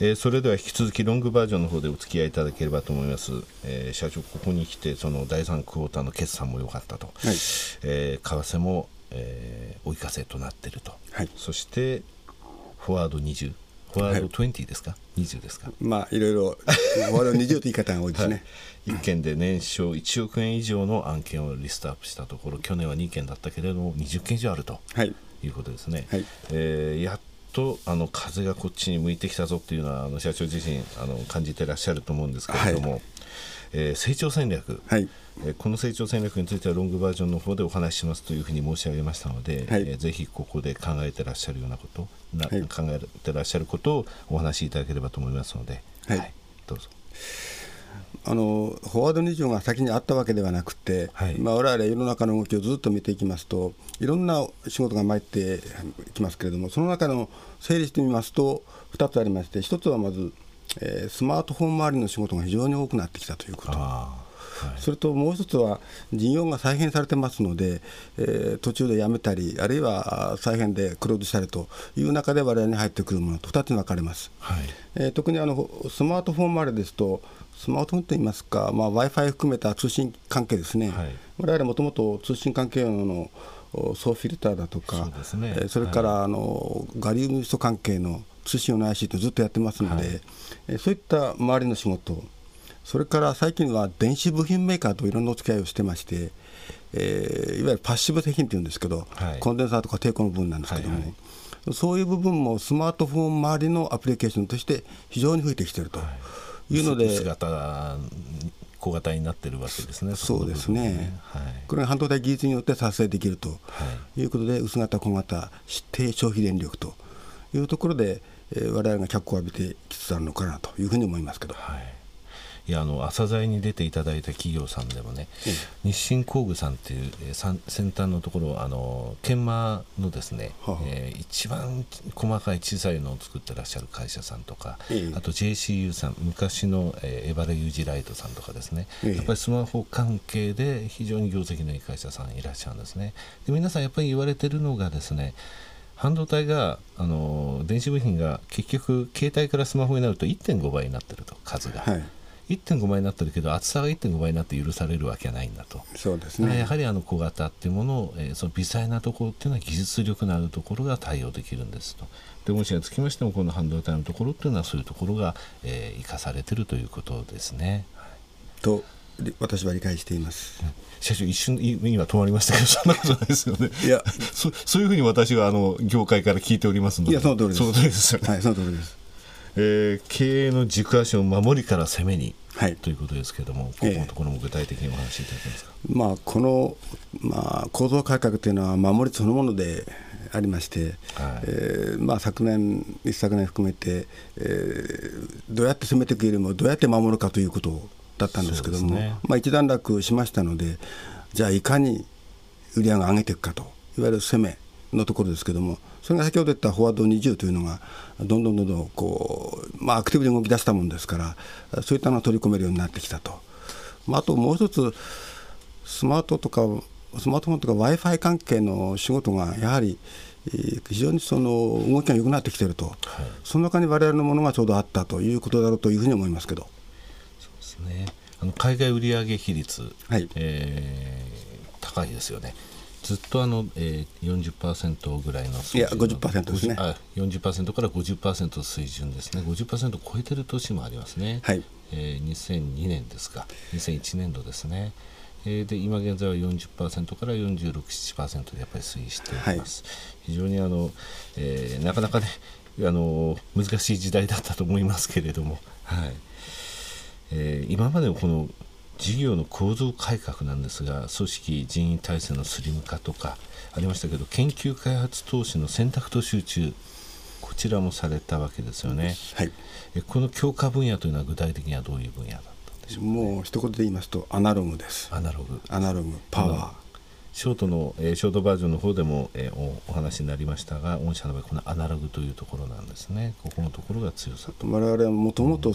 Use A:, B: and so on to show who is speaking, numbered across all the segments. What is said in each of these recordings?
A: えー、それでは引き続きロングバージョンの方でお付き合いいただければと思います、えー、社長ここに来てその第3クォーターの決算も良かったと、はい。えー、為替も、えー、追い風となっていると、はい、そしてフォワード20フォワード20ですか、はい、20ですか？
B: まあいろいろフォワード20という言い方が多いですね、
A: はい、1件で年商1億円以上の案件をリストアップしたところ去年は2件だったけれども20件以上あると、はい、いうことですね、はい。えー、やっとあの風がこっちに向いてきたぞっていうのはあの社長自身あの感じてらっしゃると思うんですけれども、はい、えー、成長戦略、はい。えー、この成長戦略についてはロングバージョンの方でお話ししますというふうに申し上げましたので、はい、えー、ぜひここで考えてらっしゃるようなことな、はい、考えてらっしゃることをお話しいただければと思いますので、はい、はい、どうぞ。
B: あのフォワード20が先にあったわけではなくて、はい、まあ、我々世の中の動きをずっと見ていきますといろんな仕事が参ってきますけれどもその中の整理してみますと2つありまして1つはまず、えー、スマートフォン周りの仕事が非常に多くなってきたということ。はい、それともう一つは事業が再編されてますので、えー、途中でやめたりあるいは再編でクローズしたりという中で我々に入ってくるものと2つに分かれます、はい、えー、特にあのスマートフォン周りですとスマートフォンといいますか、まあ、w i f i 含めた通信関係ですね、はい、我々もともと通信関係のソーフィルターだとか、そ、ね,、えそれから、あのガリウム素関係の通信用の IC とずっとやってますので、はい、えそういった周りの仕事、それから最近は電子部品メーカーといろんなお付き合いをしてまして、えー、いわゆるパッシブ製品っていうんですけど、はい、コンデンサーとか抵抗の部分なんですけども、はいはい、そういう部分もスマートフォン周りのアプリケーションとして非常に増えてきていると。はいいうので
A: 姿小型になってるわけですね。
B: そうですね。はい、これが半導体技術によって達成できるということで、薄型、小型、低消費電力というところで、えー、我々が脚光を浴びてきつつあるのかなというふうに思いますけど。はい
A: いやあの朝鮮に出ていただいた企業さんでもね、うん、日清工具さんっていう、えー、先端のところあの研磨のですね、はあ、えー、一番細かい小さいのを作ってらっしゃる会社さんとか、あと JCU さん昔の、えー、エバレユージライトさんとかですね、やっぱりスマホ関係で非常に業績のいい会社さんいらっしゃるんですね。で皆さんやっぱり言われてるのがですね半導体があの電子部品が結局携帯からスマホになると1.5倍になってると数が。はい1.5倍になってるけど厚さが1.5倍になって許されるわけはないんだと
B: そうですね
A: やはりあの小型っていうものを、えー、その微細なところっていうのは技術力のあるところが対応できるんですとでもしにつきましてもこの半導体のところっていうのはそういうところが、えー、生かされてるということですね。
B: と私は理解しています。
A: 社長一瞬目には止まりましたけど そんなことないですよね。いやそそういうふうに私はあの業界から聞いておりますので。
B: いやその通りです。その通りです
A: よね。はいその通りです。えー、経営の軸足を守りから攻めに、はい、ということですけれども、ここのところも具体的にお話しいただけますか、
B: えー、まあ、この、まあ、構造改革というのは守りそのものでありまして、はい、えー、まあ、昨年、一昨年含めて、えー、どうやって攻めていくよりもどうやって守るかということだったんですけども、ね、まあ、一段落しましたのでじゃあいかに売り上げを上げていくかといわゆる攻めのところですけどもそれが先ほど言ったフォワード20というのがどんどんどんどんこう、まあ、アクティブに動き出したもんですからそういったのを取り込めるようになってきたと、まあ、あともう一つスマートとかスマートフォンとか w i f i 関係の仕事がやはり非常にその動きが良くなってきていると、はい、その中に我々のものがちょうどあったということだろうというふうに思いますけど。
A: そうですねあの海外売上比率、はいえー、高いですよね。ずっとあの、えー、40%ぐらいの
B: いや50%ですね。あ
A: 40%から50%の水準ですね。50%を超えてる年もありますね、はい。えー、2002年ですか。2001年度ですね、えー、で今現在は40%から46.7%でやっぱり推移しています、はい、非常にあの、えー、なかなかねあの難しい時代だったと思いますけれども、はい。えー、今までのこの事業の構造改革なんですが組織人員体制のスリム化とかありましたけど研究開発投資の選択と集中こちらもされたわけですよね、はい、えこの強化分野というのは具体的にはどういう分野だったんでしょう、
B: ね、もう一言で言いますとアナログです。
A: アナログ。
B: アナログパワー。
A: ショートの、えー、ショートバージョンの方でも、えー、おお話になりましたが御社の場合このアナログというところなんですね。ここのところが強さ。と
B: 我々はもともと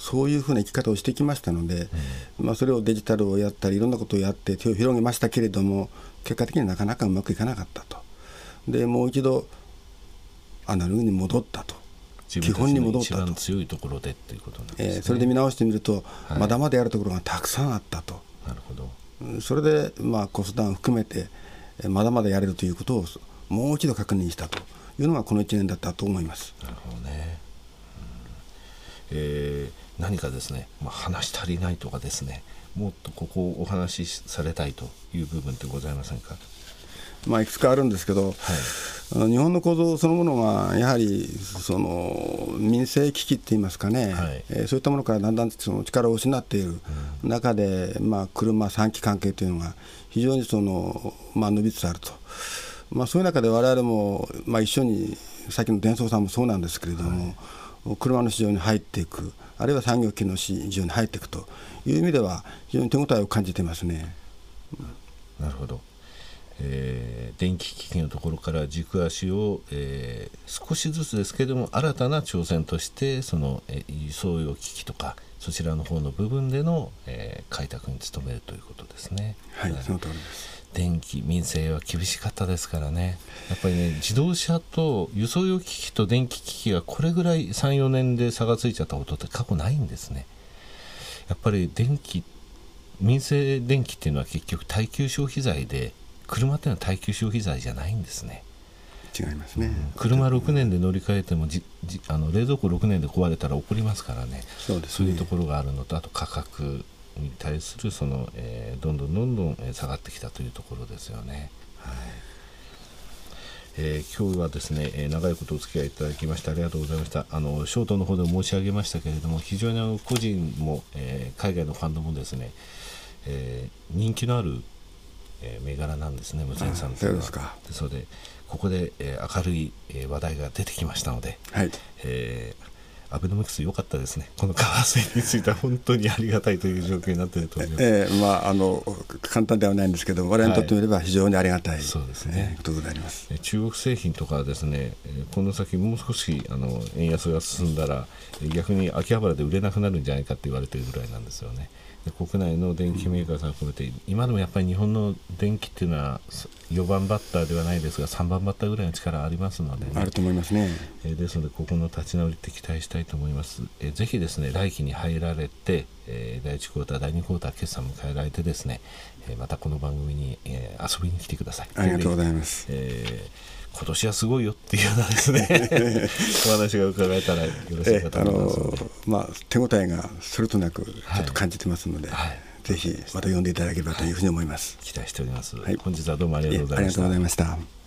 B: そういうふうな生き方をしてきましたので、うん、まあ、それをデジタルをやったりいろんなことをやって手を広げましたけれども結果的になかなかうまくいかなかったと。でもう一度アナログに戻ったと。基本に戻ったと。
A: 強いところでっていうことなんです、ね、
B: えー、それで見直してみると、はい、まだまだやるところがたくさんあったと。
A: なるほ
B: ど。それで、まあ、コストダウン含めてまだまだやれるということをもう一度確認したと。いうのがこの1年だったと思います。
A: なるほどね、うん、えー、何かですね、まあ、話足りないとかですねもっとここをお話しされたいという部分ってございませんか？
B: まあ、いくつかあるんですけど、はい、日本の構造そのものがやはりその民生危機っていいますかね、はい、えー、そういったものからだんだんその力を失っている中で、うん、まあ、車、三機関係というのが非常にその、まあ、伸びつつあると、まあ、そういう中で我々も、まあ、一緒にさっきの伝送さんもそうなんですけれども、はい、車の市場に入っていく、あるいは産業機の市場に入っていくという意味では、非常に手応えを感じていますね。
A: なるほどえー、電気機器のところから軸足を、えー、少しずつですけれども新たな挑戦としてその、えー、輸送用機器とかそちらの方の部分での、えー、開拓に努めるということですね。
B: はい、その通りです
A: 電気民生は厳しかったですからね。やっぱりね自動車と輸送用機器と電気機器がこれぐらい34年で差がついちゃったことって過去ないんですね。やっぱり電気民生電気っていうのは結局耐久消費財で車っていうのは耐久消費財じゃないんですね。
B: 違いますね、うん、
A: 車6年で乗り換えてもじじあの冷蔵庫6年で壊れたら怒りますからね。
B: そうです、
A: ね、そういうところがあるのとあと価格に対するその、えー、どんどんどんどん下がってきたというところですよね。はいえー、今日はですね、えー、長いことお付き合いいただきましてありがとうございました。あのショートの方でも申し上げましたけれども非常にあの個人も、えー、海外のファンドもですね、えー、人気のあるえー、銘柄なんですね無線さんというのは。ですのでここで、えー、明るい、えー、話題が出てきましたので、はいえー、アベノミクス良かったですね、この為替については本当にありがたいという状況になっていると思います、
B: えーまあ、あの簡単ではないんですけど、我々にとってみれば非常にありがたい、はい、そうですね、ことであります。
A: 中国製品とかですね、この先、もう少しあの円安が進んだら、逆に秋葉原で売れなくなるんじゃないかって言われているぐらいなんですよね。国内の電機メーカーさん含めて、今でもやっぱり日本の電気っていうのは4番バッターではないですが3番バッターぐらいの力ありますので、ね、
B: あると思いますね、
A: えー、ですのでここの立ち直りって期待したいと思います、えー、ぜひですね来期に入られて、えー、第1クォーター第2クォーター決算を迎えられてですね、えー、またこの番組に、えー、遊びに来てください。
B: ありがとうございます、
A: えー今年はすごいよっていうようなですね お話が伺えたらよろしいかと思います、え
B: あのまあ、手応えがそれとなくちょっと感じてますので、はい。はい、ぜひまた読んでいただければというふうに思います、
A: 期待しております、はい、本日はどうもありがとうございました、
B: ありがとうございました